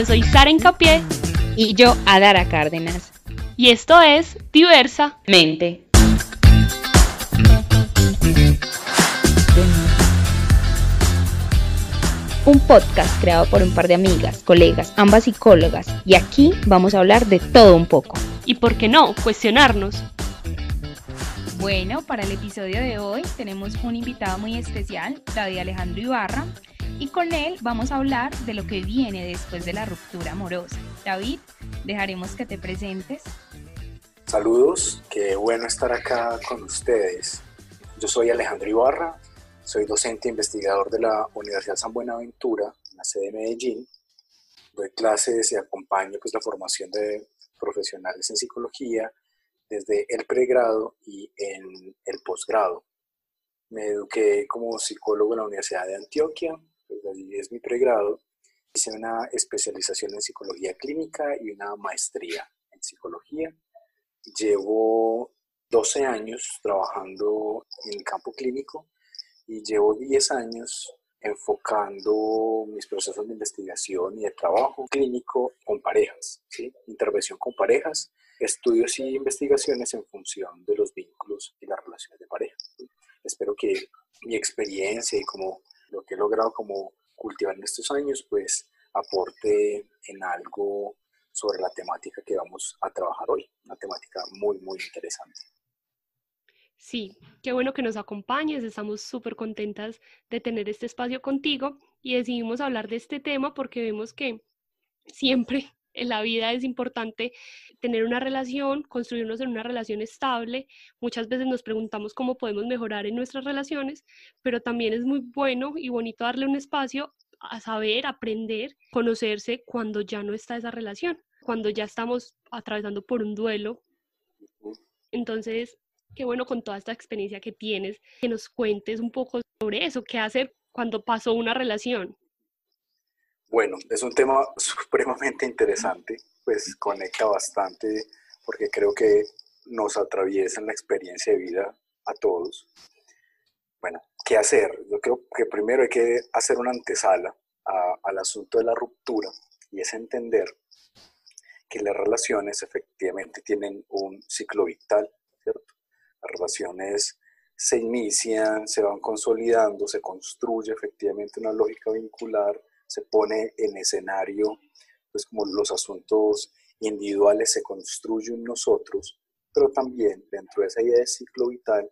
Yo soy Sara Incapié. Y yo, Adara Cárdenas. Y esto es Diversa Mente. Un podcast creado por un par de amigas, colegas, ambas psicólogas. Y aquí vamos a hablar de todo un poco. Y por qué no, cuestionarnos. Bueno, para el episodio de hoy tenemos un invitado muy especial, David Alejandro Ibarra, y con él vamos a hablar de lo que viene después de la ruptura amorosa. David, dejaremos que te presentes. Saludos, qué bueno estar acá con ustedes. Yo soy Alejandro Ibarra, soy docente e investigador de la Universidad San Buenaventura, en la sede de Medellín. Doy clases y acompaño pues, la formación de profesionales en psicología desde el pregrado y en el posgrado. Me eduqué como psicólogo en la Universidad de Antioquia, pues allí es mi pregrado. Hice una especialización en psicología clínica y una maestría en psicología. Llevo 12 años trabajando en el campo clínico y llevo 10 años enfocando mis procesos de investigación y de trabajo clínico con parejas, intervención con parejas estudios y investigaciones en función de los vínculos y las relaciones de pareja. Espero que mi experiencia y como lo que he logrado como cultivar en estos años, pues aporte en algo sobre la temática que vamos a trabajar hoy, una temática muy, muy interesante. Sí, qué bueno que nos acompañes, estamos súper contentas de tener este espacio contigo y decidimos hablar de este tema porque vemos que siempre en la vida es importante tener una relación, construirnos en una relación estable. Muchas veces nos preguntamos cómo podemos mejorar en nuestras relaciones, pero también es muy bueno y bonito darle un espacio a saber, aprender, conocerse cuando ya no está esa relación, cuando ya estamos atravesando por un duelo. Entonces, qué bueno con toda esta experiencia que tienes, que nos cuentes un poco sobre eso, qué hacer cuando pasó una relación. Bueno, es un tema supremamente interesante, pues conecta bastante porque creo que nos atraviesa en la experiencia de vida a todos. Bueno, ¿qué hacer? Yo creo que primero hay que hacer una antesala al asunto de la ruptura y es entender que las relaciones efectivamente tienen un ciclo vital, ¿cierto? Las relaciones se inician, se van consolidando, se construye efectivamente una lógica vincular, se pone en escenario, pues como los asuntos individuales se construyen nosotros, pero también dentro de esa idea de ciclo vital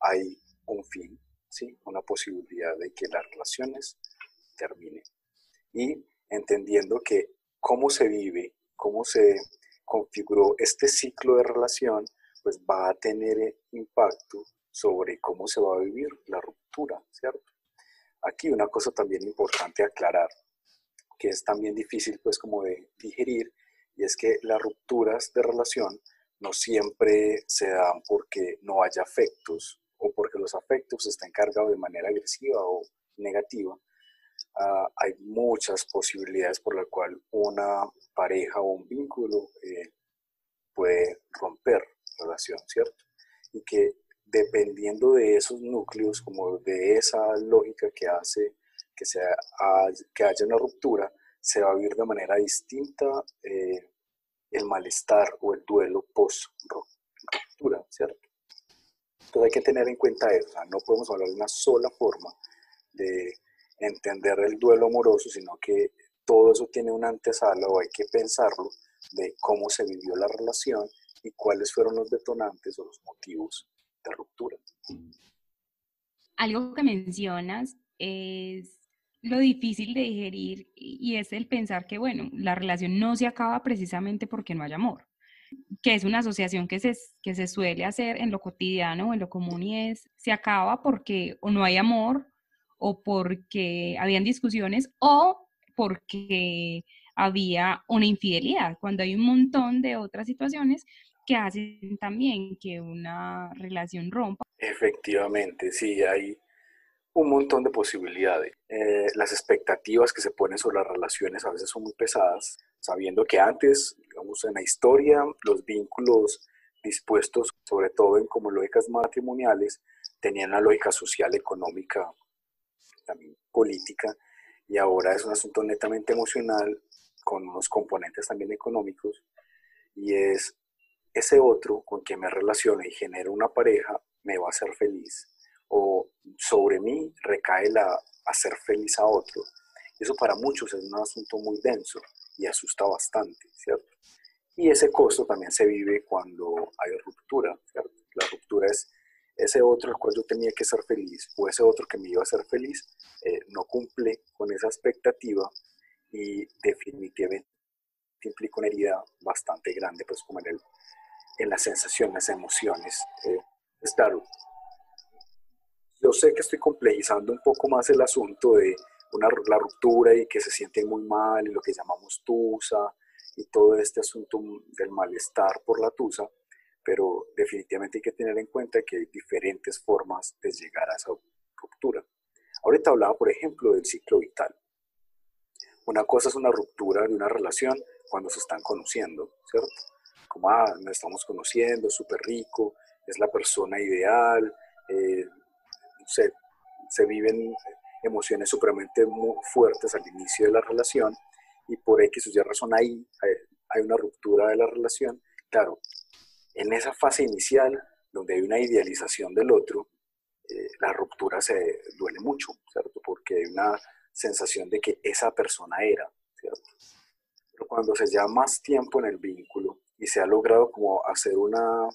hay un fin, ¿sí? una posibilidad de que las relaciones terminen. Y entendiendo que cómo se vive, cómo se configuró este ciclo de relación, pues va a tener impacto sobre cómo se va a vivir la ruptura, ¿cierto? Aquí una cosa también importante aclarar, que es también difícil pues como de digerir, y es que las rupturas de relación no siempre se dan porque no haya afectos o porque los afectos están cargados de manera agresiva o negativa. Ah, hay muchas posibilidades por las cuales una pareja o un vínculo eh, puede romper relación, ¿cierto? Y que dependiendo de esos núcleos, como de esa lógica que hace que, sea, que haya una ruptura, se va a vivir de manera distinta eh, el malestar o el duelo post-ruptura, ¿cierto? Entonces hay que tener en cuenta eso, no podemos hablar de una sola forma de entender el duelo amoroso, sino que todo eso tiene una antesala o hay que pensarlo de cómo se vivió la relación y cuáles fueron los detonantes o los motivos de ruptura. Algo que mencionas es lo difícil de digerir y es el pensar que, bueno, la relación no se acaba precisamente porque no hay amor, que es una asociación que se, que se suele hacer en lo cotidiano o en lo común y es, se acaba porque o no hay amor o porque habían discusiones o porque había una infidelidad, cuando hay un montón de otras situaciones que hacen también que una relación rompa. Efectivamente, sí, hay un montón de posibilidades. Eh, las expectativas que se ponen sobre las relaciones a veces son muy pesadas, sabiendo que antes, digamos, en la historia, los vínculos dispuestos, sobre todo en como lógicas matrimoniales, tenían una lógica social, económica, también política, y ahora es un asunto netamente emocional con unos componentes también económicos, y es ese otro con quien me relaciono y genero una pareja me va a hacer feliz, o sobre mí recae la hacer feliz a otro. Eso para muchos es un asunto muy denso y asusta bastante, ¿cierto? Y ese costo también se vive cuando hay ruptura, ¿cierto? La ruptura es ese otro al cual yo tenía que ser feliz o ese otro que me iba a hacer feliz eh, no cumple con esa expectativa y definitivamente implica una herida bastante grande, pues como en, el, en las sensaciones, emociones. Eh, es claro, yo sé que estoy complejizando un poco más el asunto de una, la ruptura y que se siente muy mal y lo que llamamos tusa y todo este asunto del malestar por la tusa, pero definitivamente hay que tener en cuenta que hay diferentes formas de llegar a esa ruptura. Ahorita hablaba, por ejemplo, del ciclo vital. Una cosa es una ruptura de una relación cuando se están conociendo, ¿cierto? Como, ah, nos estamos conociendo, súper rico, es la persona ideal, eh, se, se viven emociones supremamente muy fuertes al inicio de la relación y por X o Y razón ahí hay una ruptura de la relación. Claro, en esa fase inicial, donde hay una idealización del otro, eh, la ruptura se duele mucho, ¿cierto? Porque hay una sensación de que esa persona era, ¿cierto? Pero cuando se lleva más tiempo en el vínculo y se ha logrado como hacer una,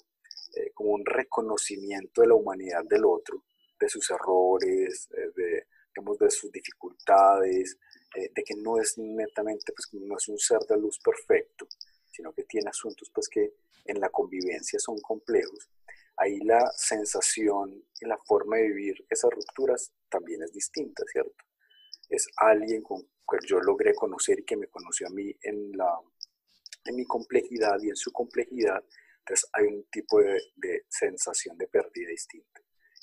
eh, como un reconocimiento de la humanidad del otro, de sus errores, eh, de, digamos, de sus dificultades, de que no es netamente, pues no es un ser de luz perfecto, sino que tiene asuntos pues que en la convivencia son complejos, ahí la sensación y la forma de vivir esas rupturas también es distinta, ¿cierto? Es alguien con que yo logré conocer y que me conoció a mí en, la, en mi complejidad y en su complejidad, entonces hay un tipo de, sensación de pérdida distinta.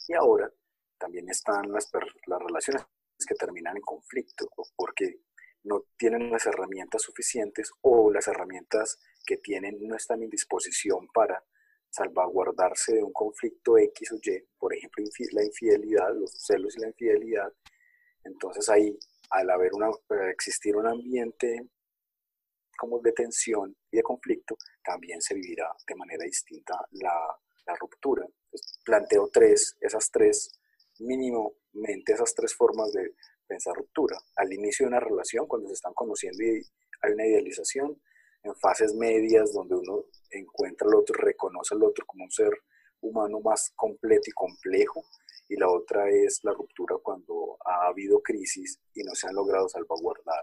Y ahora también están las, las relaciones que terminan en conflicto, porque no tienen las herramientas suficientes o las herramientas que tienen no están en disposición para salvaguardarse de un conflicto X o Y, por ejemplo, la infidelidad, los celos y la infidelidad. Entonces ahí, al haber una, existir un ambiente como de tensión y de conflicto, también se vivirá de manera distinta la, ruptura. planteo tres, esas tres, mínimamente esas tres formas de pensar ruptura. Al inicio de una relación, cuando se están conociendo y hay una idealización, en fases medias donde uno encuentra al otro, reconoce al otro como un ser humano más completo y complejo, y la otra es la ruptura cuando ha habido crisis y no se han logrado salvaguardar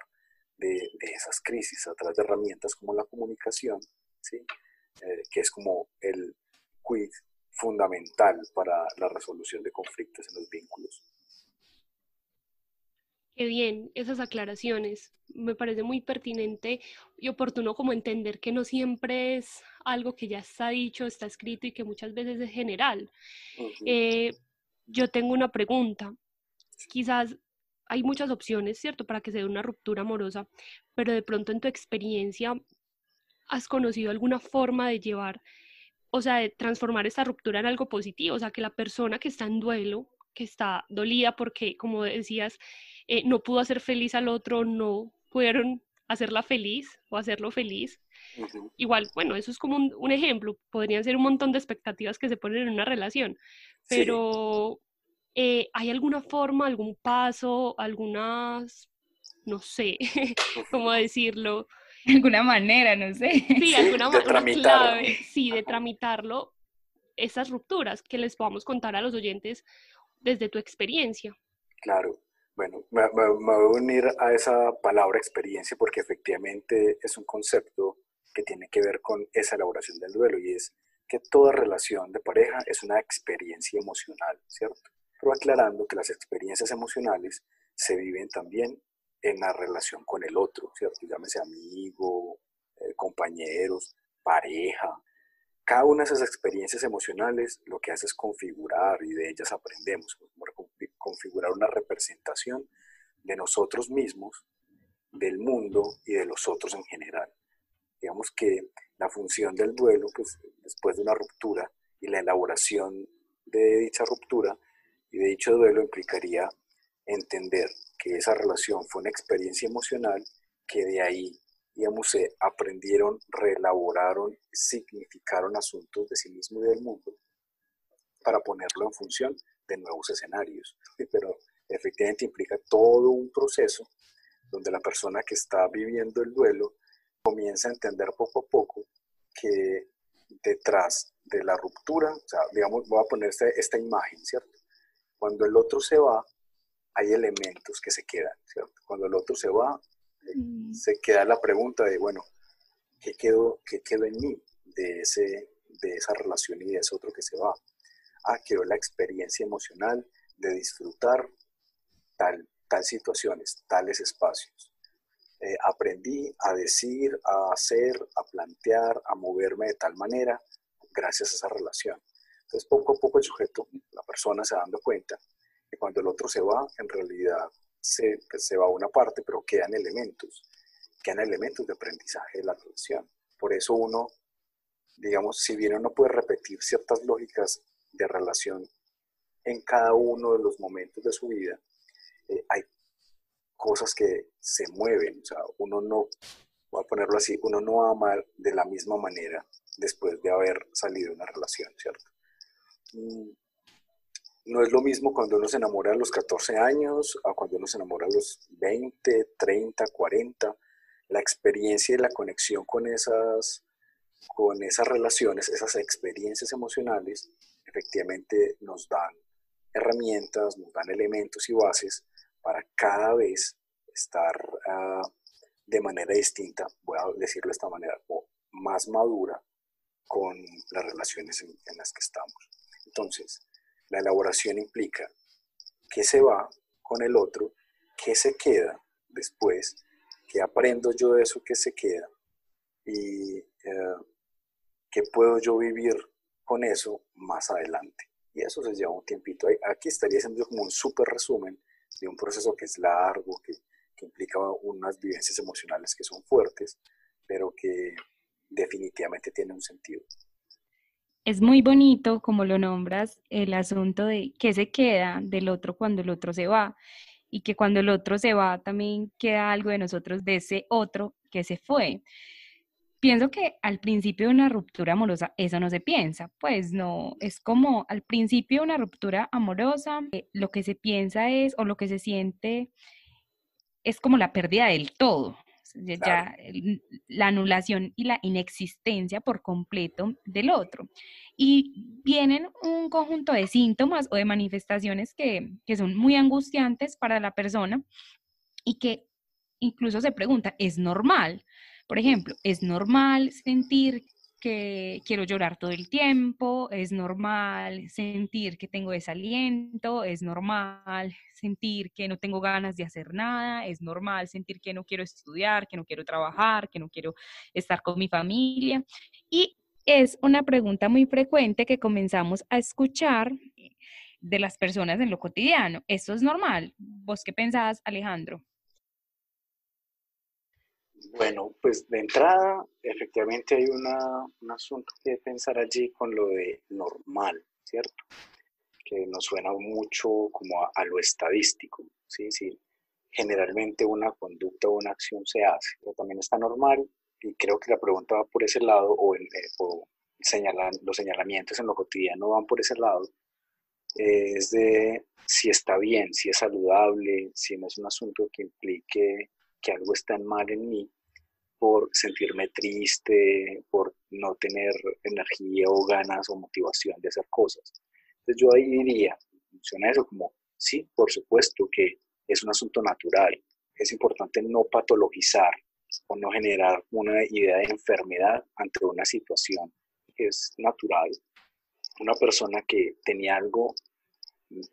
de, esas crisis a través de herramientas como la comunicación, ¿sí? Eh, que es como el quid fundamental para la resolución de conflictos en los vínculos. Qué bien, esas aclaraciones. Me parece muy pertinente y oportuno como entender que no siempre es algo que ya está dicho, está escrito y que muchas veces es general. Eh, yo tengo una pregunta. Quizás hay muchas opciones, ¿cierto?, para que se dé una ruptura amorosa, pero de pronto en tu experiencia, ¿has conocido alguna forma de llevar, o sea, de transformar esta ruptura en algo positivo? O sea, que la persona que está en duelo, que está dolida porque, como decías, eh, no pudo hacer feliz al otro, no pudieron hacerla feliz o hacerlo feliz. Igual, bueno, eso es como un, ejemplo, podrían ser un montón de expectativas que se ponen en una relación, pero eh, ¿hay alguna forma, algún paso, algunas, no sé, cómo decirlo? Alguna manera, no sé. Sí, alguna manera clave, sí, de tramitarlo, esas rupturas que les podamos contar a los oyentes desde tu experiencia. Claro, bueno, me, voy a unir a esa palabra experiencia porque efectivamente es un concepto que tiene que ver con esa elaboración del duelo y es que toda relación de pareja es una experiencia emocional, ¿cierto? Pero aclarando que las experiencias emocionales se viven también en la relación con el otro, ¿cierto? Llámese amigo, eh, compañeros, pareja. Cada una de esas experiencias emocionales lo que hace es configurar y de ellas aprendemos, configurar una representación de nosotros mismos, del mundo y de los otros en general. Digamos que la función del duelo, pues después de una ruptura y la elaboración de dicha ruptura y de dicho duelo implicaría entender que esa relación fue una experiencia emocional, que de ahí digamos, se aprendieron, reelaboraron, significaron asuntos de sí mismo y del mundo para ponerlo en función de nuevos escenarios. Pero efectivamente implica todo un proceso donde la persona que está viviendo el duelo comienza a entender poco a poco que detrás de la ruptura, o sea, digamos, voy a poner esta, imagen, ¿cierto? Cuando el otro se va, hay elementos que se quedan, ¿cierto? Cuando el otro se va, eh, mm. se queda la pregunta de, bueno, ¿qué quedó, ¿qué quedó en mí de, ese, de esa relación y de ese otro que se va? Ah, quedó la experiencia emocional de disfrutar tal, tal situaciones, tales espacios. Eh, aprendí a decir, a hacer, a plantear, a moverme de tal manera gracias a esa relación. Entonces, poco a poco el sujeto, la persona se dando cuenta que cuando el otro se va, en realidad se, pues, se va a una parte, pero quedan elementos, quedan elementos de aprendizaje de la relación. Por eso uno, digamos, si bien uno puede repetir ciertas lógicas de relación en cada uno de los momentos de su vida, eh, hay cosas que se mueven, o sea, uno no, voy a ponerlo así, uno no ama de la misma manera después de haber salido de una relación, ¿cierto? Mm, no es lo mismo cuando uno se enamora a los 14 años a cuando uno se enamora a los 20, 30, 40. La experiencia y la conexión con esas, con esas relaciones, esas experiencias emocionales, efectivamente nos dan herramientas, nos dan elementos y bases para cada vez estar ah, de manera distinta, voy a decirlo de esta manera, o más madura con las relaciones en, las que estamos. Entonces, la elaboración implica qué se va con el otro, qué se queda después, qué aprendo yo de eso que se queda y eh, qué puedo yo vivir con eso más adelante. Y eso se lleva un tiempito. Aquí estaría haciendo como un súper resumen de un proceso que es largo, que, que implica unas vivencias emocionales que son fuertes, pero que definitivamente tiene un sentido. Es muy bonito, como lo nombras, el asunto de qué se queda del otro cuando el otro se va y que cuando el otro se va también queda algo de nosotros, de ese otro que se fue. Pienso que al principio de una ruptura amorosa eso no se piensa, pues no, es como al principio de una ruptura amorosa, eh, lo que se piensa es o lo que se siente es como la pérdida del todo, ya la anulación y la inexistencia por completo del otro. Y vienen un conjunto de síntomas o de manifestaciones que, que son muy angustiantes para la persona y que incluso se pregunta, ¿es normal? Por ejemplo, es normal sentir que quiero llorar todo el tiempo, es normal sentir que tengo desaliento, es normal sentir que no tengo ganas de hacer nada, es normal sentir que no quiero estudiar, que no quiero trabajar, que no quiero estar con mi familia. Y es una pregunta muy frecuente que comenzamos a escuchar de las personas en lo cotidiano. ¿Eso es normal? ¿Vos qué pensás, Alejandro? Bueno, pues de entrada, efectivamente hay una, un asunto que pensar allí con lo de normal, ¿cierto? Que nos suena mucho como a, lo estadístico, ¿sí? Sí, generalmente una conducta o una acción se hace, pero también está normal y creo que la pregunta va por ese lado o, el, eh, los señalamientos en lo cotidiano van por ese lado, es de si está bien, si es saludable, si no es un asunto que implique que algo está mal en mí por sentirme triste, por no tener energía o ganas o motivación de hacer cosas. Entonces yo ahí diría, funciona eso como, sí, por supuesto que es un asunto natural. Es importante no patologizar o no generar una idea de enfermedad ante una situación es natural. Una persona que tenía algo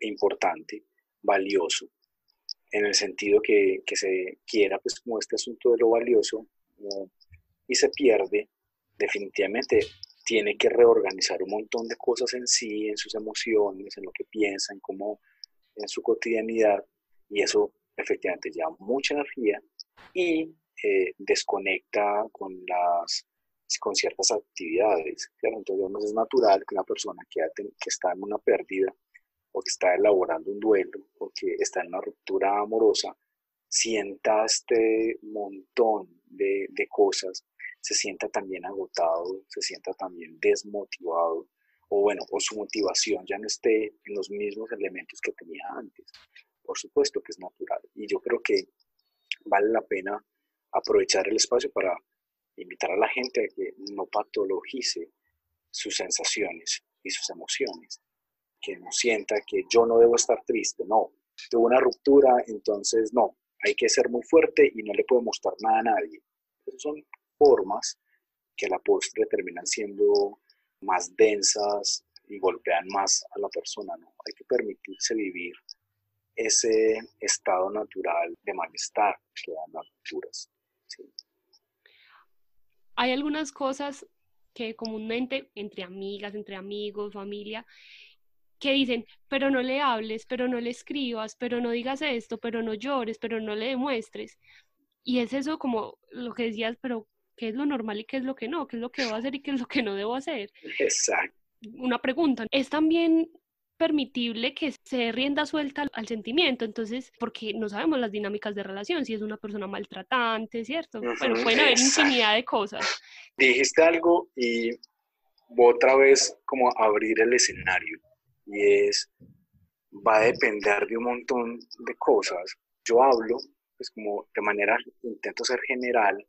importante, valioso, en el sentido que, que se quiera, pues como este asunto de lo valioso, y se pierde, definitivamente tiene que reorganizar un montón de cosas en sí, en sus emociones, en lo que piensa, en cómo, en su cotidianidad, y eso efectivamente lleva mucha energía y eh, desconecta con las con ciertas actividades. Claro, entonces es natural que una persona que, que está en una pérdida o que está elaborando un duelo o que está en una ruptura amorosa sienta este montón de, de cosas, se sienta también agotado, se sienta también desmotivado, o bueno, o su motivación ya no esté en los mismos elementos que tenía antes. Por supuesto que es natural. Y yo creo que vale la pena aprovechar el espacio para invitar a la gente a que no patologice sus sensaciones y sus emociones, que no sienta que yo no debo estar triste, no, tuve una ruptura, entonces no, hay que ser muy fuerte y no le puedo mostrar nada a nadie. Esas son formas que a la postre terminan siendo más densas y golpean más a la persona, ¿no? Hay que permitirse vivir ese estado natural de malestar que dan las rupturas. Hay algunas cosas que comúnmente entre amigas, entre amigos, familia, que dicen, pero no le hables, pero no le escribas, pero no digas esto, pero no llores, pero no le demuestres. Y es eso como lo que decías, pero ¿qué es lo normal y qué es lo que no? ¿Qué es lo que debo hacer y qué es lo que no debo hacer? Exacto. Una pregunta, ¿es también permitible que se rienda suelta al sentimiento, entonces, porque no sabemos las dinámicas de relación, si es una persona maltratante, ¿cierto? Pero pueden haber infinidad de cosas. Dijiste algo y otra vez como abrir el escenario y es, va a depender de un montón de cosas. Yo hablo, pues como de manera, intento ser general,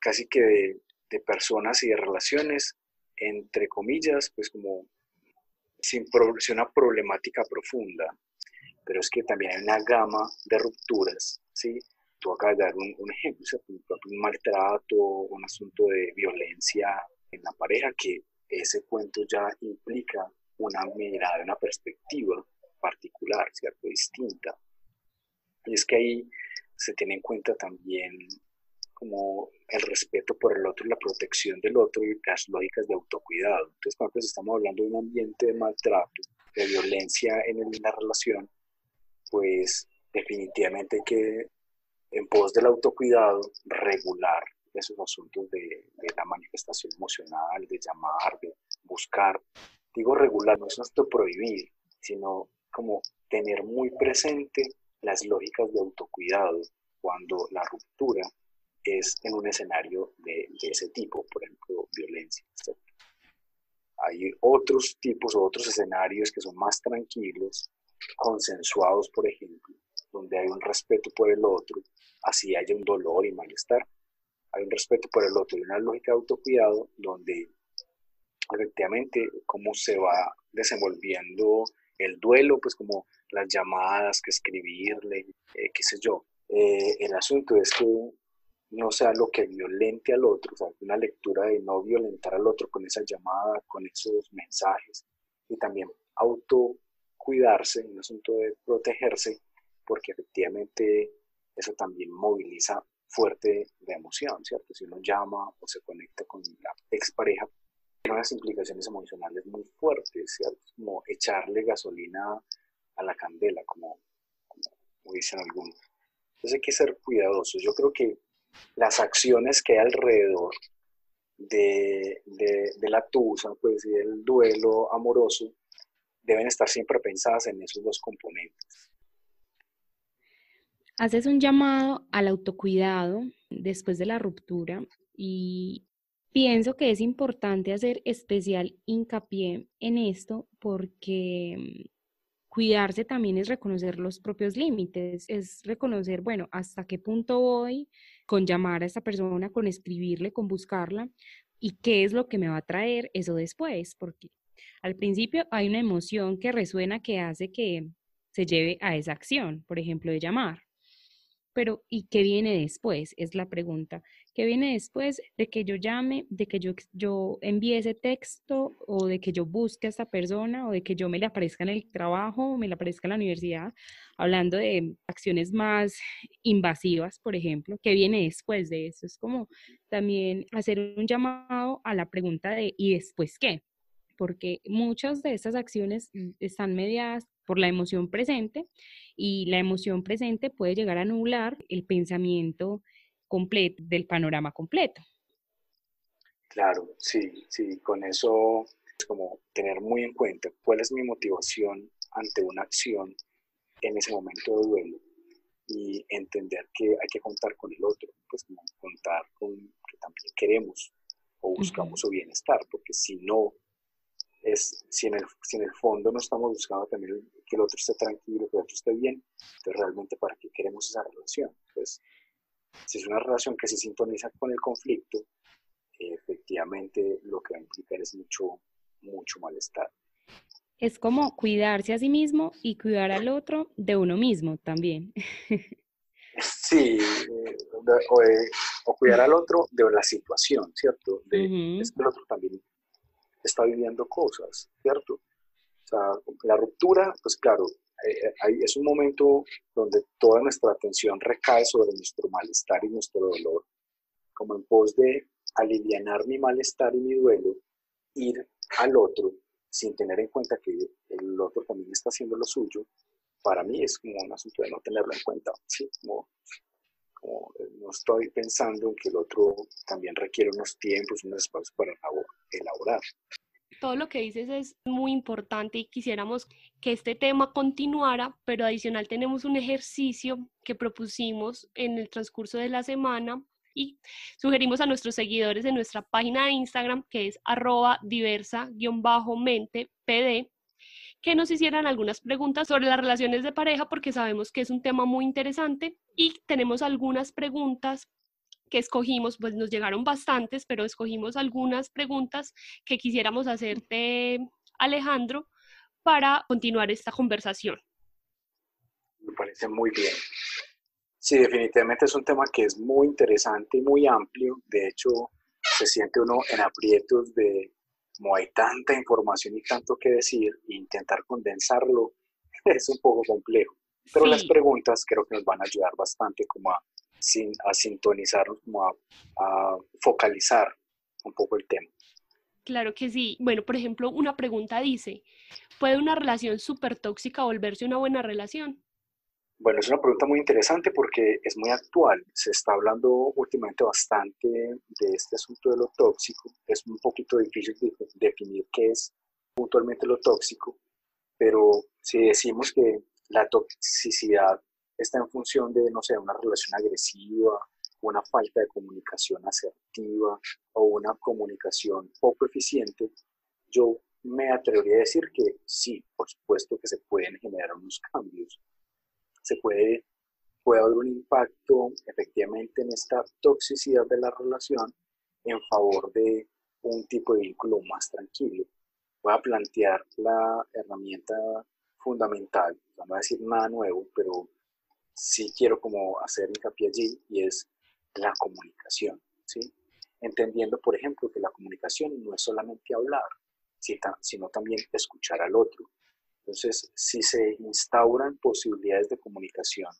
casi que de, personas y de relaciones, entre comillas, pues como sin una problemática profunda, pero es que también hay una gama de rupturas, ¿sí? Tú acabas de dar un, ejemplo, un maltrato, un asunto de violencia en la pareja, que ese cuento ya implica una mirada, una perspectiva particular, ¿cierto? Distinta. Y es que ahí se tiene en cuenta también como el respeto por el otro la protección del otro y las lógicas de autocuidado. Entonces, cuando pues, estamos hablando de un ambiente de maltrato, de violencia en, la relación, pues definitivamente hay que, en pos del autocuidado, regular esos asuntos de, de la manifestación emocional, de llamar, de buscar. Digo regular, no es nuestro prohibir, sino como tener muy presente las lógicas de autocuidado cuando la ruptura es en un escenario de, ese tipo, por ejemplo, violencia. Hay otros tipos o otros escenarios que son más tranquilos, consensuados, por ejemplo, donde hay un respeto por el otro, así haya un dolor y malestar. Hay un respeto por el otro y una lógica de autocuidado donde efectivamente cómo se va desenvolviendo el duelo, pues como las llamadas, que escribirle, eh, qué sé yo. Eh, el asunto es que no sea lo que violente al otro, o sea, una lectura de no violentar al otro con esa llamada, con esos mensajes, y también autocuidarse, un asunto de protegerse, porque efectivamente eso también moviliza fuerte de emoción, ¿cierto? Si uno llama o se conecta con la expareja, tiene unas implicaciones emocionales muy fuertes, ¿cierto? Como echarle gasolina a la candela, como, como dicen algunos. Entonces hay que ser cuidadosos. Yo creo que las acciones que hay alrededor de, la tusa, pues, y del duelo amoroso, deben estar siempre pensadas en esos dos componentes. Haces un llamado al autocuidado después de la ruptura y pienso que es importante hacer especial hincapié en esto porque mm, cuidarse también es reconocer los propios límites, es reconocer, bueno, hasta qué punto voy, con llamar a esta persona, con escribirle, con buscarla y qué es lo que me va a traer eso después, porque al principio hay una emoción que resuena que hace que se lleve a esa acción, por ejemplo, de llamar. Pero ¿y qué viene después? Es la pregunta. ¿Qué viene después de que yo llame, de que yo, yo envíe ese texto o de que yo busque a esta persona o de que yo me le aparezca en el trabajo o me le aparezca en la universidad? Hablando de acciones más invasivas, por ejemplo. ¿Qué viene después de eso? Es como también hacer un llamado a la pregunta de ¿y después qué? Porque muchas de estas acciones están mediadas por la emoción presente y la emoción presente puede llegar a anular el pensamiento completo del panorama completo. Claro, sí, sí, con eso es como tener muy en cuenta cuál es mi motivación ante una acción en ese momento de duelo y entender que hay que contar con el otro, pues contar con que también queremos o buscamos su bienestar, porque si no, es, si en, el, si en el fondo no estamos buscando también que el otro esté tranquilo, que el otro esté bien, entonces realmente para qué queremos esa relación. Pues si es una relación que se sintoniza con el conflicto, efectivamente lo que va a implicar es mucho, mucho malestar. Es como cuidarse a sí mismo y cuidar al otro de uno mismo también. Sí, eh, o, cuidar al otro de la situación, ¿cierto? De, Es que el otro también está viviendo cosas, ¿cierto? O sea, la ruptura, pues claro, eh, eh, es un momento donde toda nuestra atención recae sobre nuestro malestar y nuestro dolor, como en pos de aliviar mi malestar y mi duelo, ir al otro sin tener en cuenta que el otro también está haciendo lo suyo, para mí es como un asunto de no tenerlo en cuenta, ¿sí? Eh, no estoy pensando en que el otro también requiere unos tiempos, unos espacios para elaborar. Todo lo que dices es muy importante y quisiéramos que este tema continuara, pero adicional tenemos un ejercicio que propusimos en el transcurso de la semana y sugerimos a nuestros seguidores en nuestra página de Instagram, que es arroba diversa-mente pd, que nos hicieran algunas preguntas sobre las relaciones de pareja, porque sabemos que es un tema muy interesante y tenemos algunas preguntas que escogimos, pues nos llegaron bastantes, pero escogimos algunas preguntas que quisiéramos hacerte, Alejandro, para continuar esta conversación. Me parece muy bien. Sí, definitivamente es un tema que es muy interesante y muy amplio. De hecho, se siente uno en aprietos de como hay tanta información y tanto que decir, intentar condensarlo es un poco complejo. Pero las preguntas creo que nos van a ayudar bastante como a, a sintonizarnos, como a, a focalizar un poco el tema. Claro que sí. Bueno, por ejemplo, una pregunta dice, ¿puede una relación súper tóxica volverse una buena relación? Bueno, es una pregunta muy interesante porque es muy actual. Se está hablando últimamente bastante de este asunto de lo tóxico. Es un poquito difícil de definir qué es puntualmente lo tóxico, pero si decimos que la toxicidad está en función de, no sé, una relación agresiva, una falta de comunicación asertiva o una comunicación poco eficiente, yo me atrevería a decir que sí, por supuesto que se pueden generar unos cambios se puede, puede haber un impacto efectivamente en esta toxicidad de la relación en favor de un tipo de vínculo más tranquilo. Voy a plantear la herramienta fundamental, no voy a decir nada nuevo, pero sí quiero como hacer hincapié allí y es la comunicación, ¿sí? Entendiendo, por ejemplo, que la comunicación no es solamente hablar, sino también escuchar al otro, entonces, si se instauran posibilidades de comunicación,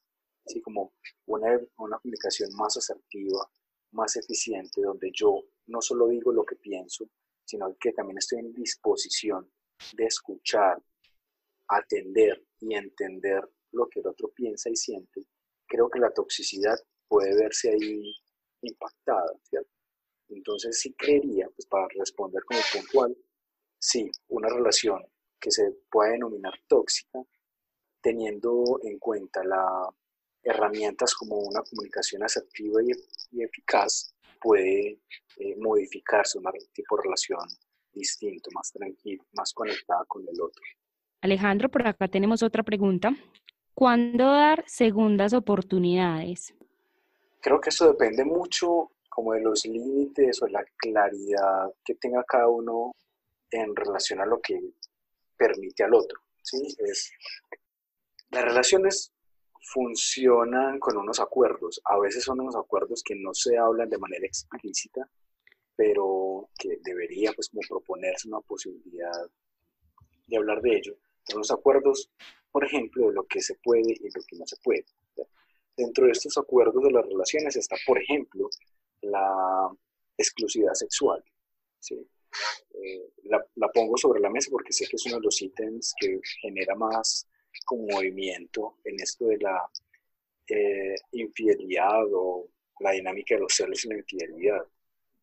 así como una, una comunicación más asertiva, más eficiente, donde yo no solo digo lo que pienso, sino que también estoy en disposición de escuchar, atender y entender lo que el otro piensa y siente, creo que la toxicidad puede verse ahí impactada, ¿cierto? Entonces sí creería, pues para responder como puntual, sí, una relación que se puede denominar tóxica, teniendo en cuenta las herramientas como una comunicación asertiva y, eficaz, puede eh, modificarse una tipo de relación distinto, más tranquila, más conectada con el otro. Alejandro, por acá tenemos otra pregunta. ¿Cuándo dar segundas oportunidades? Creo que eso depende mucho como de los límites o la claridad que tenga cada uno en relación a lo que permite al otro. ¿sí? Es, las relaciones funcionan con unos acuerdos. A veces son unos acuerdos que no se hablan de manera explícita, pero que debería pues como proponerse una posibilidad de hablar de ello. Son los acuerdos, por ejemplo, de lo que se puede y lo que no se puede. Dentro de estos acuerdos de las relaciones está, por ejemplo, la exclusividad sexual. ¿sí? Eh, la, pongo sobre la mesa porque sé que es uno de los ítems que genera más como movimiento en esto de la eh, infidelidad o la dinámica de los celos y la infidelidad.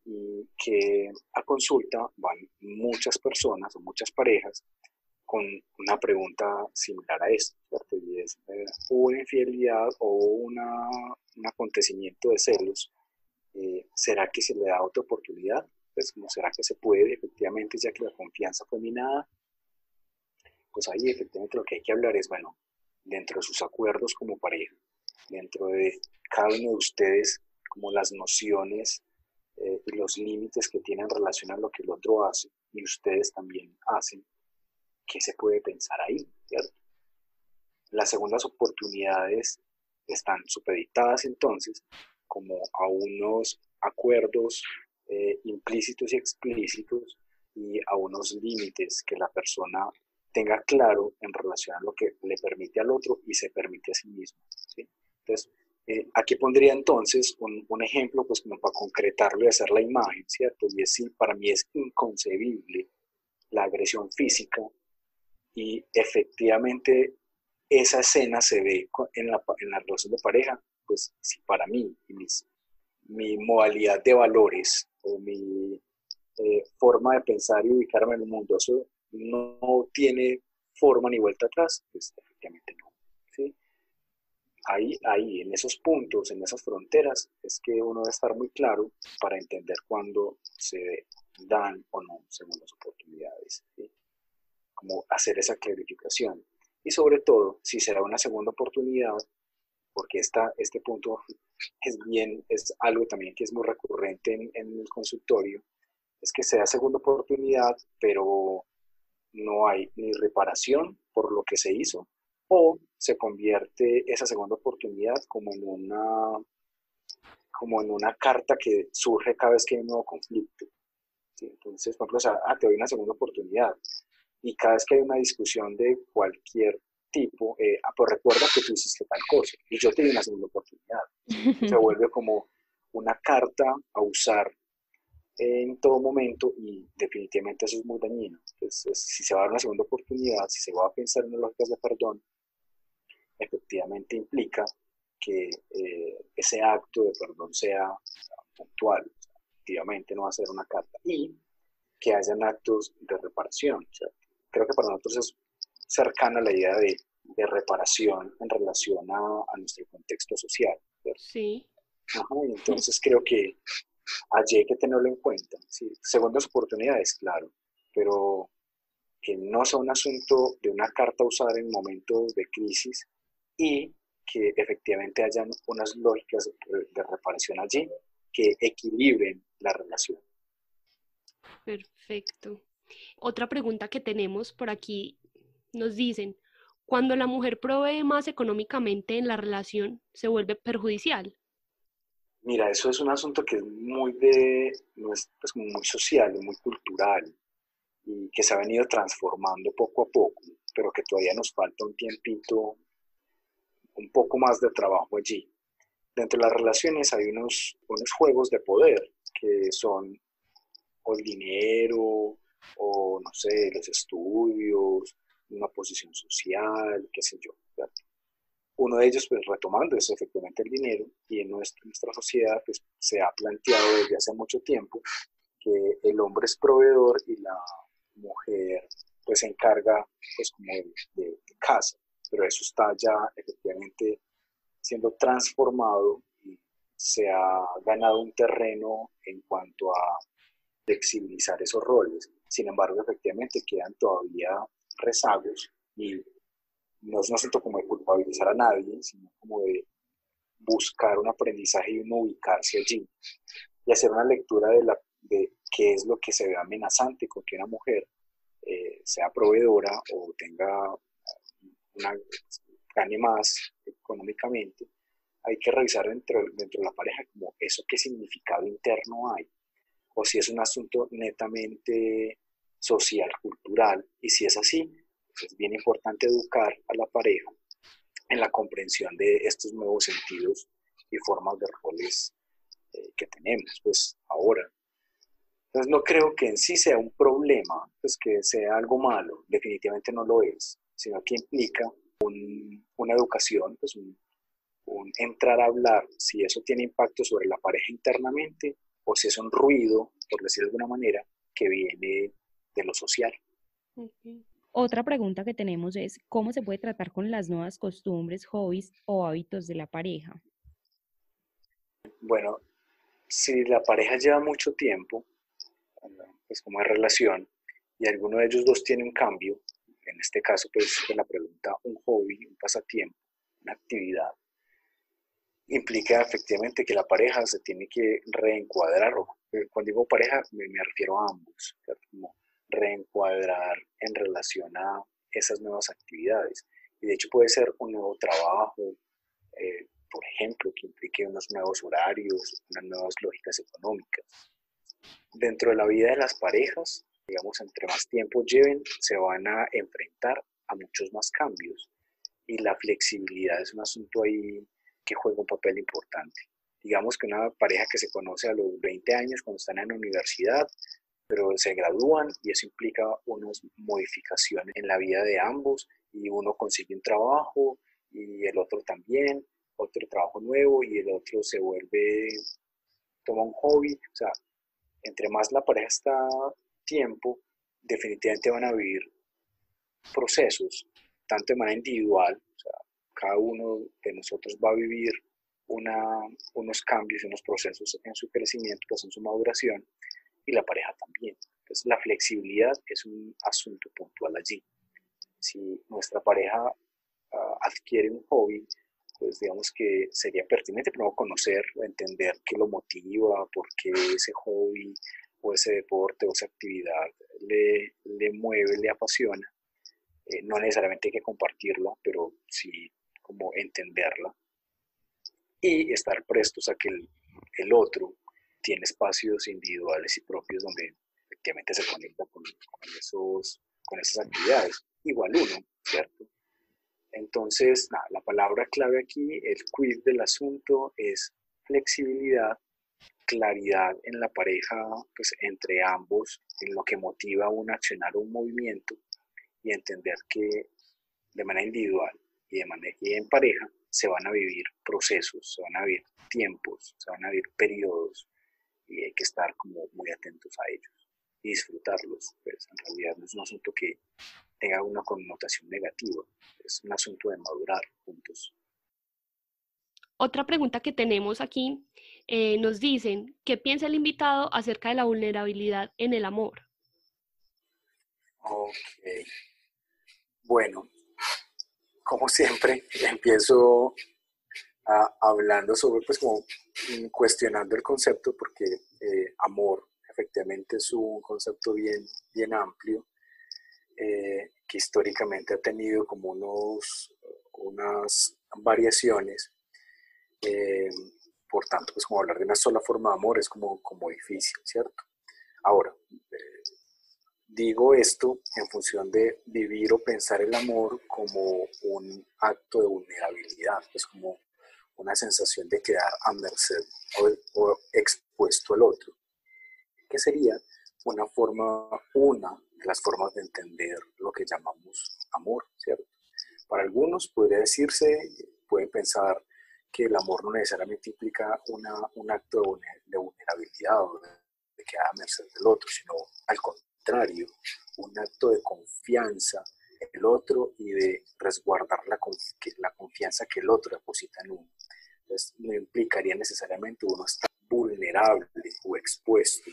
Y que a consulta van muchas personas o muchas parejas con una pregunta similar a esto, Y es, eh, hubo una infidelidad o una, un acontecimiento de celos, eh, ¿será que se le da otra oportunidad? Pues, ¿cómo será que se puede efectivamente, ya que la confianza fue minada? Pues ahí efectivamente lo que hay que hablar es, bueno, dentro de sus acuerdos como pareja, dentro de cada uno de ustedes, como las nociones eh, y los límites que tienen en relación a lo que el otro hace y ustedes también hacen, ¿qué se puede pensar ahí? Las segundas oportunidades están supeditadas entonces como a unos acuerdos eh, implícitos y explícitos y a unos límites que la persona tenga claro en relación a lo que le permite al otro y se permite a sí mismo. Entonces, eh, aquí pondría entonces un, un, ejemplo, pues como para concretarlo y hacer la imagen, ¿cierto? Y es si para mí es inconcebible la agresión física y efectivamente esa escena se ve en la, en la relación de pareja, pues si para mí y mi modalidad de valores o mi eh, forma de pensar y ubicarme en el mundo, eso no tiene forma ni vuelta atrás, pues efectivamente no. ¿sí? Ahí, ahí, en esos puntos, en esas fronteras, es que uno debe estar muy claro para entender cuándo se dan o no segundas oportunidades. ¿sí? Como hacer esa clarificación. Y sobre todo, si será una segunda oportunidad, porque esta, este punto es bien, es algo también que es muy recurrente en, en el consultorio, es que sea segunda oportunidad, pero no hay ni reparación por lo que se hizo, o se convierte esa segunda oportunidad como en una, como en una carta que surge cada vez que hay un nuevo conflicto. Entonces, por ejemplo, ah, te doy una segunda oportunidad. Y cada vez que hay una discusión de cualquier tipo, eh, ah, pues recuerda que tú hiciste tal cosa y yo te di una segunda oportunidad. Se vuelve como una carta a usar en todo momento y definitivamente eso es muy dañino. Entonces, si se va a dar una segunda oportunidad, si se va a pensar en lógicas de perdón, efectivamente implica que eh, ese acto de perdón sea puntual, efectivamente no va a ser una carta, y que hayan actos de reparación. creo que para nosotros es cercana la idea de, de reparación en relación a, a, nuestro contexto social. Sí. entonces creo que allí hay que tenerlo en cuenta. ¿sí? Segundas oportunidades, claro, pero que no sea un asunto de una carta usada en momentos de crisis y que efectivamente hayan unas lógicas de reparación allí que equilibren la relación. Perfecto. Otra pregunta que tenemos por aquí nos dicen, cuando la mujer provee más económicamente en la relación, ¿se vuelve perjudicial? Mira, eso es un asunto que es muy de, es, pues, muy social, muy cultural y que se ha venido transformando poco a poco, pero que todavía nos falta un tiempito, un poco más de trabajo allí. Dentro de las relaciones hay unos, unos juegos de poder que son o el dinero, o no sé, los estudios, una posición social, qué sé yo. Uno de ellos, pues retomando, es efectivamente el dinero y en nuestra, sociedad pues, se ha planteado desde hace mucho tiempo que el hombre es proveedor y la mujer pues se encarga pues como de, de, casa, pero eso está ya efectivamente siendo transformado y se ha ganado un terreno en cuanto a flexibilizar esos roles. Sin embargo, efectivamente quedan todavía rezagos y no es un asunto como de culpabilizar a nadie, sino como de buscar un aprendizaje y uno ubicarse allí y hacer una lectura de, la, de qué es lo que se ve amenazante con que una mujer eh, sea proveedora o tenga una, gane más económicamente, hay que revisar dentro, dentro de la pareja como eso qué significado interno hay, o si es un asunto netamente social, cultural, y si es así, es bien importante educar a la pareja en la comprensión de estos nuevos sentidos y formas de roles eh, que tenemos, pues ahora. Entonces no creo que en sí sea un problema, pues que sea algo malo, definitivamente no lo es, sino que implica una educación, pues un, un entrar a hablar, si eso tiene impacto sobre la pareja internamente o si es un ruido, por decirlo de alguna manera, que viene de lo social. Otra pregunta que tenemos es, ¿cómo se puede tratar con las nuevas costumbres, hobbies o hábitos de la pareja? Bueno, si la pareja lleva mucho tiempo, pues como es relación, y alguno de ellos dos tiene un cambio, en este caso pues la pregunta un hobby, un pasatiempo, una actividad, implica efectivamente que la pareja se tiene que reencuadrar, eh, cuando digo pareja me, refiero a ambos, como reencuadrar en relación a esas nuevas actividades. Y de hecho puede ser un nuevo trabajo, eh, por ejemplo, que implique unos nuevos horarios, unas nuevas lógicas económicas. Dentro de la vida de las parejas, digamos, entre más tiempo lleven, se van a enfrentar a muchos más cambios. Y la flexibilidad es un asunto ahí que juega un papel importante. Digamos que una pareja que se conoce a los 20 años cuando están en la universidad, pero se gradúan y eso implica unas modificaciones en la vida de ambos y uno consigue un trabajo y el otro también, otro trabajo nuevo y el otro se vuelve, toma un hobby, o sea, entre más la pareja está tiempo, definitivamente van a vivir procesos, tanto de manera individual, o sea, cada uno de nosotros va a vivir una, unos cambios y unos procesos en su crecimiento, pues en su maduración, y la pareja también. Entonces, la flexibilidad es un asunto puntual allí. Si nuestra pareja uh, adquiere un hobby, pues digamos que sería pertinente primero conocer, entender qué lo motiva, por qué ese hobby o ese deporte o esa actividad le, le mueve, le apasiona. Eh, no necesariamente hay que compartirlo, pero sí como entenderla y estar prestos a que el, el otro tiene espacios individuales y propios donde efectivamente se conecta con, con, esos, con esas actividades. Igual uno, ¿cierto? Entonces, nada, la palabra clave aquí, el quid del asunto es flexibilidad, claridad en la pareja, pues entre ambos, en lo que motiva a un accionar un movimiento y entender que de manera individual y, de manera, y en pareja se van a vivir procesos, se van a vivir tiempos, se van a vivir periodos y hay que estar como muy atentos a ellos y disfrutarlos. Pues en realidad no es un asunto que tenga una connotación negativa, es un asunto de madurar juntos. Otra pregunta que tenemos aquí eh, nos dicen, ¿qué piensa el invitado acerca de la vulnerabilidad en el amor? Ok. Bueno, como siempre, empiezo hablando sobre, pues como cuestionando el concepto, porque eh, amor efectivamente es un concepto bien, bien amplio, eh, que históricamente ha tenido como unos, unas variaciones. Eh, por tanto, pues como hablar de una sola forma de amor es como, como difícil, ¿cierto? Ahora, Digo esto en función de vivir o pensar el amor como un acto de vulnerabilidad, es como una sensación de quedar a merced o, expuesto al otro, que sería una forma, una de las formas de entender lo que llamamos amor, ¿cierto? Para algunos puede decirse, pueden pensar que el amor no necesariamente implica una, un acto de vulnerabilidad o de quedar a merced del otro, sino al contrario un acto de confianza el otro y de resguardar la, la confianza que el otro deposita en uno. Entonces, no implicaría necesariamente uno estar vulnerable o expuesto.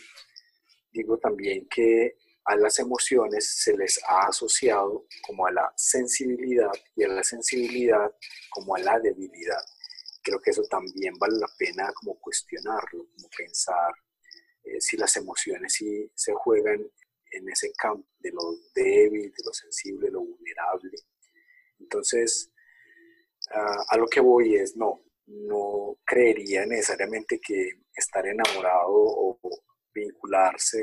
Digo también que a las emociones se les ha asociado como a la sensibilidad y a la sensibilidad como a la debilidad. Creo que eso también vale la pena como cuestionarlo, como pensar eh, si las emociones sí se juegan en ese campo de lo débil, de lo sensible, de lo vulnerable. Entonces, a lo que voy es, no, no creería necesariamente que estar enamorado o vincularse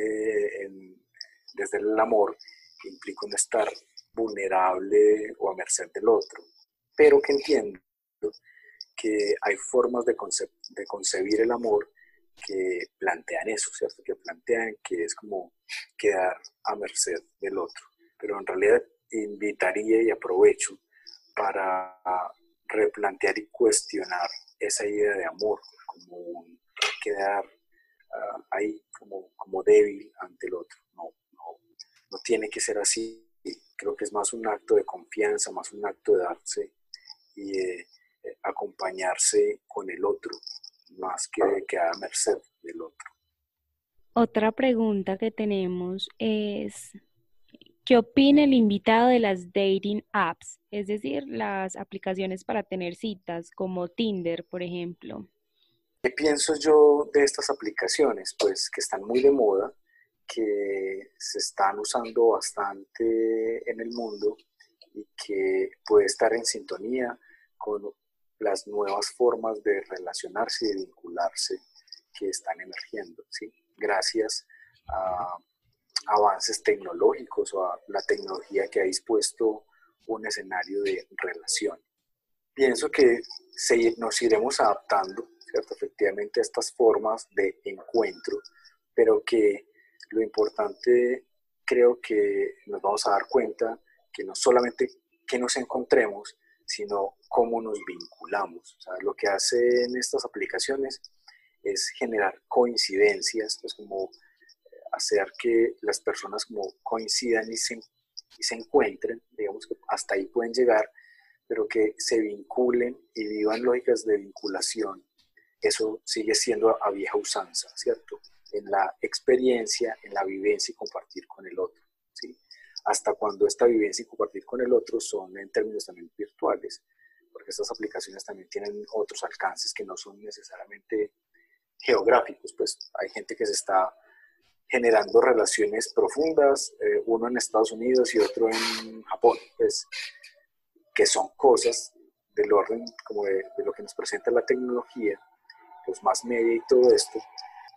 desde el amor implica no estar vulnerable o a merced del otro, pero que entiendo que hay formas de, de concebir el amor que plantean eso, ¿cierto? Que plantean que es como quedar a merced del otro. Pero en realidad invitaría y aprovecho para replantear y cuestionar esa idea de amor, como quedar ah, ahí como, como débil ante el otro. No, no, no tiene que ser así. creo que es más un acto de confianza, más un acto de darse y de eh, acompañarse con el otro, más que a merced del otro. Otra pregunta que tenemos es, ¿qué opina el invitado de las dating apps? Es decir, las aplicaciones para tener citas, como Tinder, por ejemplo. ¿Qué pienso yo de estas aplicaciones? Pues que están muy de moda, que se están usando bastante en el mundo y que puede estar en sintonía con las nuevas formas de relacionarse y de vincularse que están emergiendo, ¿sí? gracias a avances tecnológicos o a la tecnología que ha dispuesto un escenario de relación. Pienso que nos iremos adaptando, ¿cierto? efectivamente, a estas formas de encuentro, pero que lo importante creo que nos vamos a dar cuenta que no solamente que nos encontremos, sino cómo nos vinculamos. O sea, lo que hacen estas aplicaciones es generar coincidencias, pues como hacer que las personas como coincidan y se, y se encuentren, digamos que hasta ahí pueden llegar, pero que se vinculen y vivan lógicas de vinculación. Eso sigue siendo a vieja usanza, ¿cierto? en la experiencia, en la vivencia y compartir con el otro. ¿sí? Hasta cuando esta vivencia y compartir con el otro son en términos también virtuales, porque estas aplicaciones también tienen otros alcances que no son necesariamente geográficos, pues hay gente que se está generando relaciones profundas, eh, uno en Estados Unidos y otro en Japón, pues que son cosas del orden como de, lo que nos presenta la tecnología, los más media y todo esto,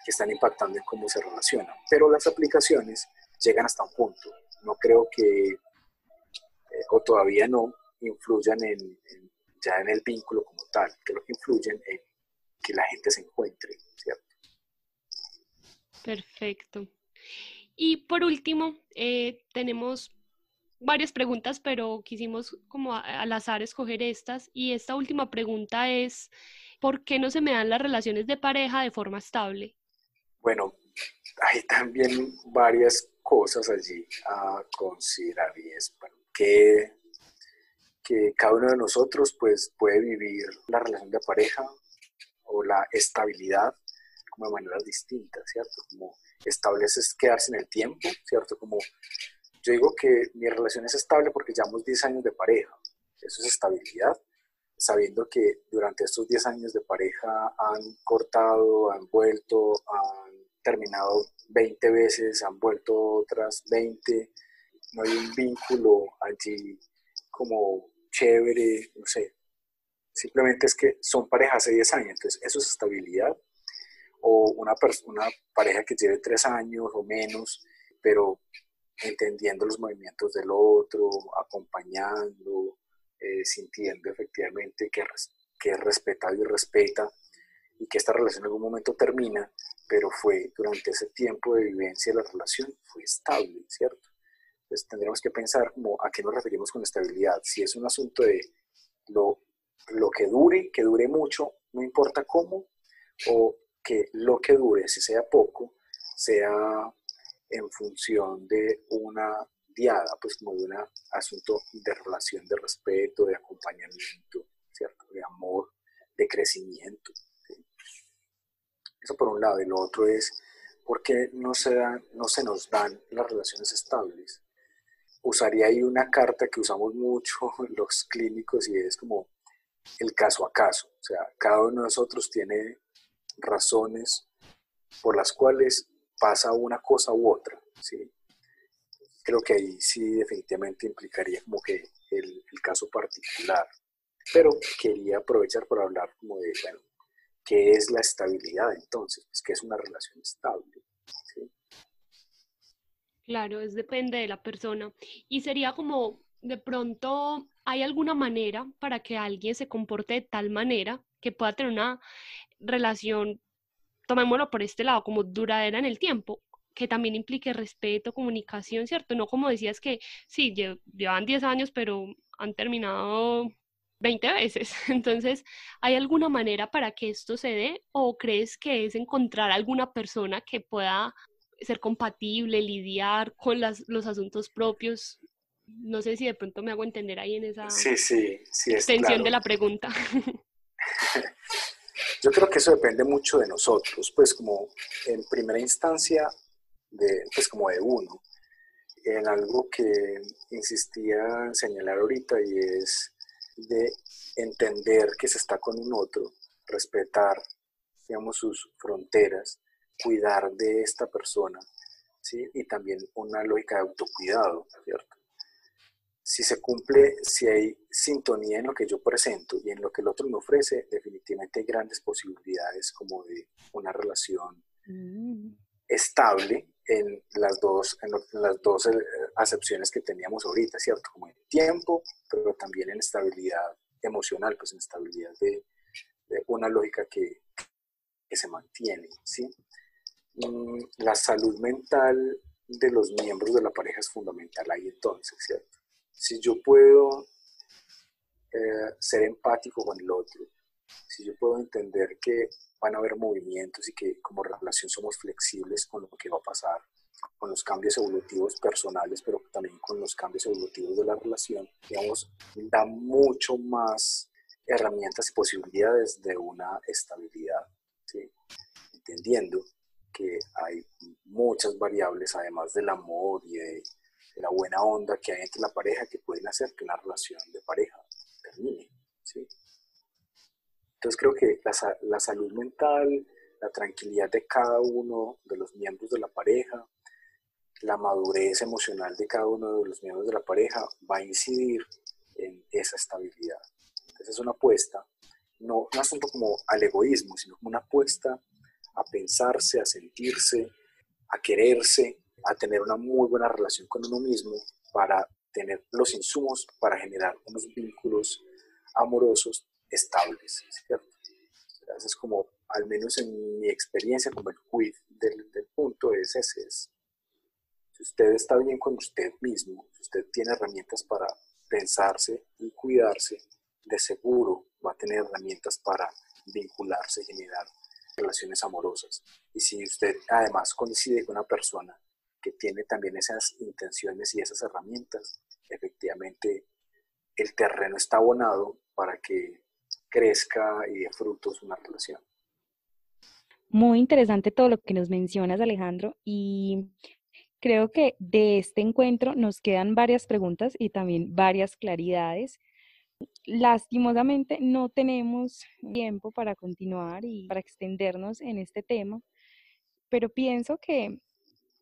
que están impactando en cómo se relacionan. Pero las aplicaciones llegan hasta un punto. No creo que, eh, o todavía no, influyan en, ya en el vínculo como tal. Creo que influyen en que la gente se encuentre, ¿cierto? Perfecto. Y por último, eh, tenemos varias preguntas, pero quisimos como al azar escoger estas. Y esta última pregunta es, ¿por qué no se me dan las relaciones de pareja de forma estable? Bueno, hay también varias cosas allí a considerar y es que, que cada uno de nosotros pues, puede vivir la relación de pareja o la estabilidad como de maneras distintas, ¿cierto? Como estableces quedarse en el tiempo, ¿cierto? Como yo digo que mi relación es estable porque llevamos 10 años de pareja, eso es estabilidad, sabiendo que durante estos 10 años de pareja han cortado, han vuelto, han terminado 20 veces, han vuelto otras 20, no hay un vínculo allí como chévere, no sé. Simplemente es que son parejas hace 10 años, entonces eso es estabilidad. O una, pareja que lleve 3 años o menos, pero entendiendo los movimientos del otro, acompañando, eh, sintiendo efectivamente que, que es respetado y respeta y que esta relación en algún momento termina, pero fue durante ese tiempo de vivencia la relación fue estable, ¿cierto? Entonces tendremos que pensar como a qué nos referimos con estabilidad. Si es un asunto de lo, lo que dure, que dure mucho, no importa cómo, o que lo que dure, si sea poco, sea en función de una diada, pues como de un asunto de relación, de respeto, de acompañamiento, ¿cierto? De amor, de crecimiento. Eso por un lado. Y lo otro es, ¿por qué no se, dan, no se nos dan las relaciones estables? Usaría ahí una carta que usamos mucho los clínicos y es como el caso a caso. O sea, cada uno de nosotros tiene razones por las cuales pasa una cosa u otra. ¿sí? Creo que ahí sí definitivamente implicaría como que el, caso particular. Pero quería aprovechar para hablar como de, bueno, ¿Qué es la estabilidad entonces? Pues, ¿Qué es una relación estable? Claro, es depende de la persona. Y sería como, de pronto, ¿hay alguna manera para que alguien se comporte de tal manera que pueda tener una relación, tomémoslo por este lado, como duradera en el tiempo? que también implique respeto, comunicación, ¿cierto? No como decías que sí, llevan 10 años, pero han terminado 20 veces. Entonces, ¿hay alguna manera para que esto se dé o crees que es encontrar alguna persona que pueda ser compatible, lidiar con las, los asuntos propios. No sé si de pronto me hago entender ahí en esa sí, sí, sí extensión de la pregunta. Yo creo que eso depende mucho de nosotros, pues como en primera instancia, de, pues como de uno, en algo que insistía en señalar ahorita y es de entender que se está con un otro, respetar, digamos, sus fronteras, cuidar de esta persona, ¿sí? Y también una lógica de autocuidado, ¿cierto? Si se cumple, si hay sintonía en lo que yo presento y en lo que el otro me ofrece, definitivamente hay grandes posibilidades como de una relación mm. estable en las dos, en, las dos eh, acepciones que teníamos ahorita, ¿cierto? Como en tiempo, pero también en estabilidad emocional, pues en estabilidad de, una lógica que, que, se mantiene, ¿sí? Mm, la salud mental de los miembros de la pareja es fundamental ahí entonces, ¿cierto? Si yo puedo eh, ser empático con el otro, si yo puedo entender que van a haber movimientos y que como relación somos flexibles con lo que va a pasar, con los cambios evolutivos personales, pero también con los cambios evolutivos de la relación, digamos, da mucho más herramientas y posibilidades de una estabilidad, ¿sí? entendiendo que hay muchas variables, además del amor y de, la buena onda que hay entre la pareja, que pueden hacer que una relación de pareja termine. ¿sí? Entonces creo que la, la salud mental, la tranquilidad de cada uno de los miembros de la pareja, la madurez emocional de cada uno de los miembros de la pareja va a incidir en esa estabilidad. Entonces es una apuesta, no un asunto como al egoísmo, sino como una apuesta a pensarse, a sentirse, a quererse, a tener una muy buena relación con uno mismo para tener los insumos para generar unos vínculos amorosos estables, ¿cierto? Entonces, como, al menos en mi experiencia como el quid del, del punto es ese, es, si usted está bien con usted mismo, si usted tiene herramientas para pensarse y cuidarse, de seguro va a tener herramientas para vincularse, generar relaciones amorosas. Y si usted además coincide con una persona que tiene también esas intenciones y esas herramientas, efectivamente el terreno está abonado para que crezca y dé frutos una relación. Muy interesante todo lo que nos mencionas, Alejandro, y creo que de este encuentro nos quedan varias preguntas y también varias claridades Lastimosamente no tenemos tiempo para continuar y para extendernos en este tema, pero pienso que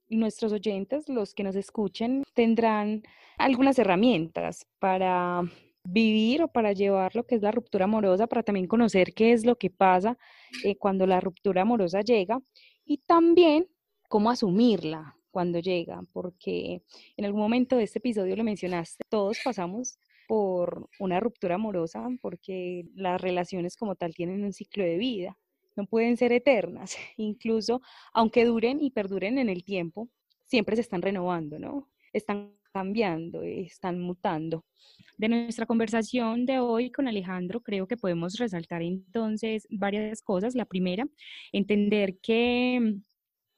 nuestros oyentes, los que nos escuchen, tendrán algunas herramientas para vivir o para llevar lo que es la ruptura amorosa, para también conocer qué es lo que pasa eh, cuando la ruptura amorosa llega y también cómo asumirla cuando llega, porque en algún momento de este episodio lo mencionaste, todos pasamos por una ruptura amorosa, porque las relaciones como tal tienen un ciclo de vida, no pueden ser eternas, incluso aunque duren y perduren en el tiempo, siempre se están renovando, ¿no? Están cambiando, están mutando. De nuestra conversación de hoy con Alejandro, creo que podemos resaltar entonces varias cosas. La primera, entender que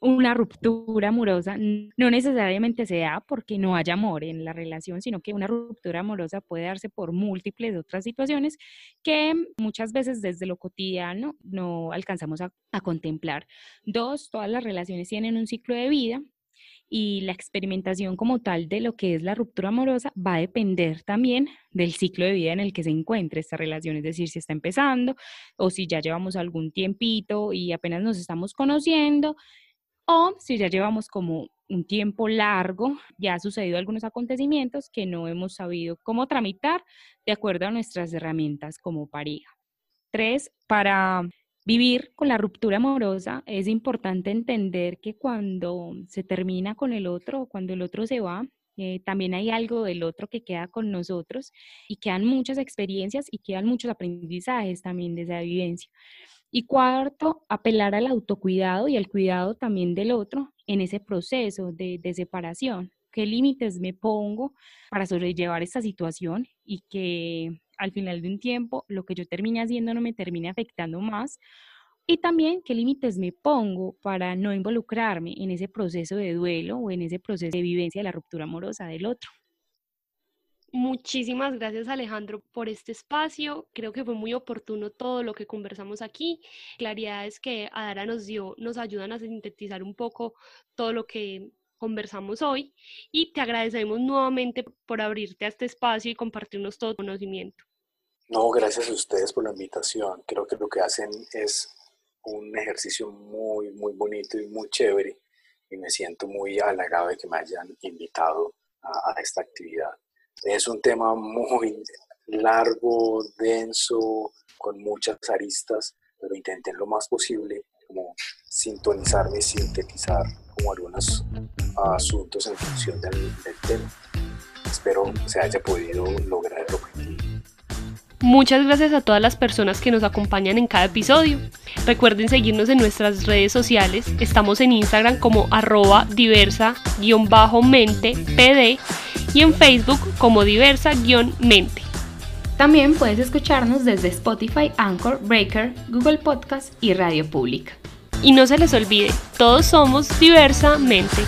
una ruptura amorosa no necesariamente se da porque no haya amor en la relación, sino que una ruptura amorosa puede darse por múltiples otras situaciones que muchas veces desde lo cotidiano no alcanzamos a, contemplar. Dos, todas las relaciones tienen un ciclo de vida y la experimentación como tal de lo que es la ruptura amorosa va a depender también del ciclo de vida en el que se encuentre esta relación, es decir, si está empezando o si ya llevamos algún tiempito y apenas nos estamos conociendo o si ya llevamos como un tiempo largo, ya ha sucedido algunos acontecimientos que no hemos sabido cómo tramitar de acuerdo a nuestras herramientas como pareja. Tres, para vivir con la ruptura amorosa es importante entender que cuando se termina con el otro cuando el otro se va, eh, también hay algo del otro que queda con nosotros y quedan muchas experiencias y quedan muchos aprendizajes también de esa vivencia. Y cuarto, apelar al autocuidado y al cuidado también del otro en ese proceso de, separación. ¿Qué límites me pongo para sobrellevar esta situación y que al final de un tiempo lo que yo termine haciendo no me termine afectando más? Y también qué límites me pongo para no involucrarme en ese proceso de duelo o en ese proceso de vivencia de la ruptura amorosa del otro. Muchísimas gracias Alejandro por este espacio. Creo que fue muy oportuno todo lo que conversamos aquí. Claridades que Adara nos dio nos ayudan a sintetizar un poco todo lo que conversamos hoy y te agradecemos nuevamente por abrirte a este espacio y compartirnos todo tu conocimiento. No, gracias a ustedes por la invitación. Creo que lo que hacen es un ejercicio muy, muy bonito y muy chévere y me siento muy halagado de que me hayan invitado a, a esta actividad. Es un tema muy largo, denso, con muchas aristas, pero intenté lo más posible como sintonizarme sintetizar como algunos asuntos en función del, del tema. Espero se haya podido lograr el objetivo. Muchas gracias a todas las personas que nos acompañan en cada episodio. Recuerden seguirnos en nuestras redes sociales. Estamos en Instagram como arroba diversa-mente pd y en Facebook como diversa-mente. También puedes escucharnos desde Spotify, Anchor, Breaker, Google Podcast y Radio Pública. Y no se les olvide, todos somos diversamente.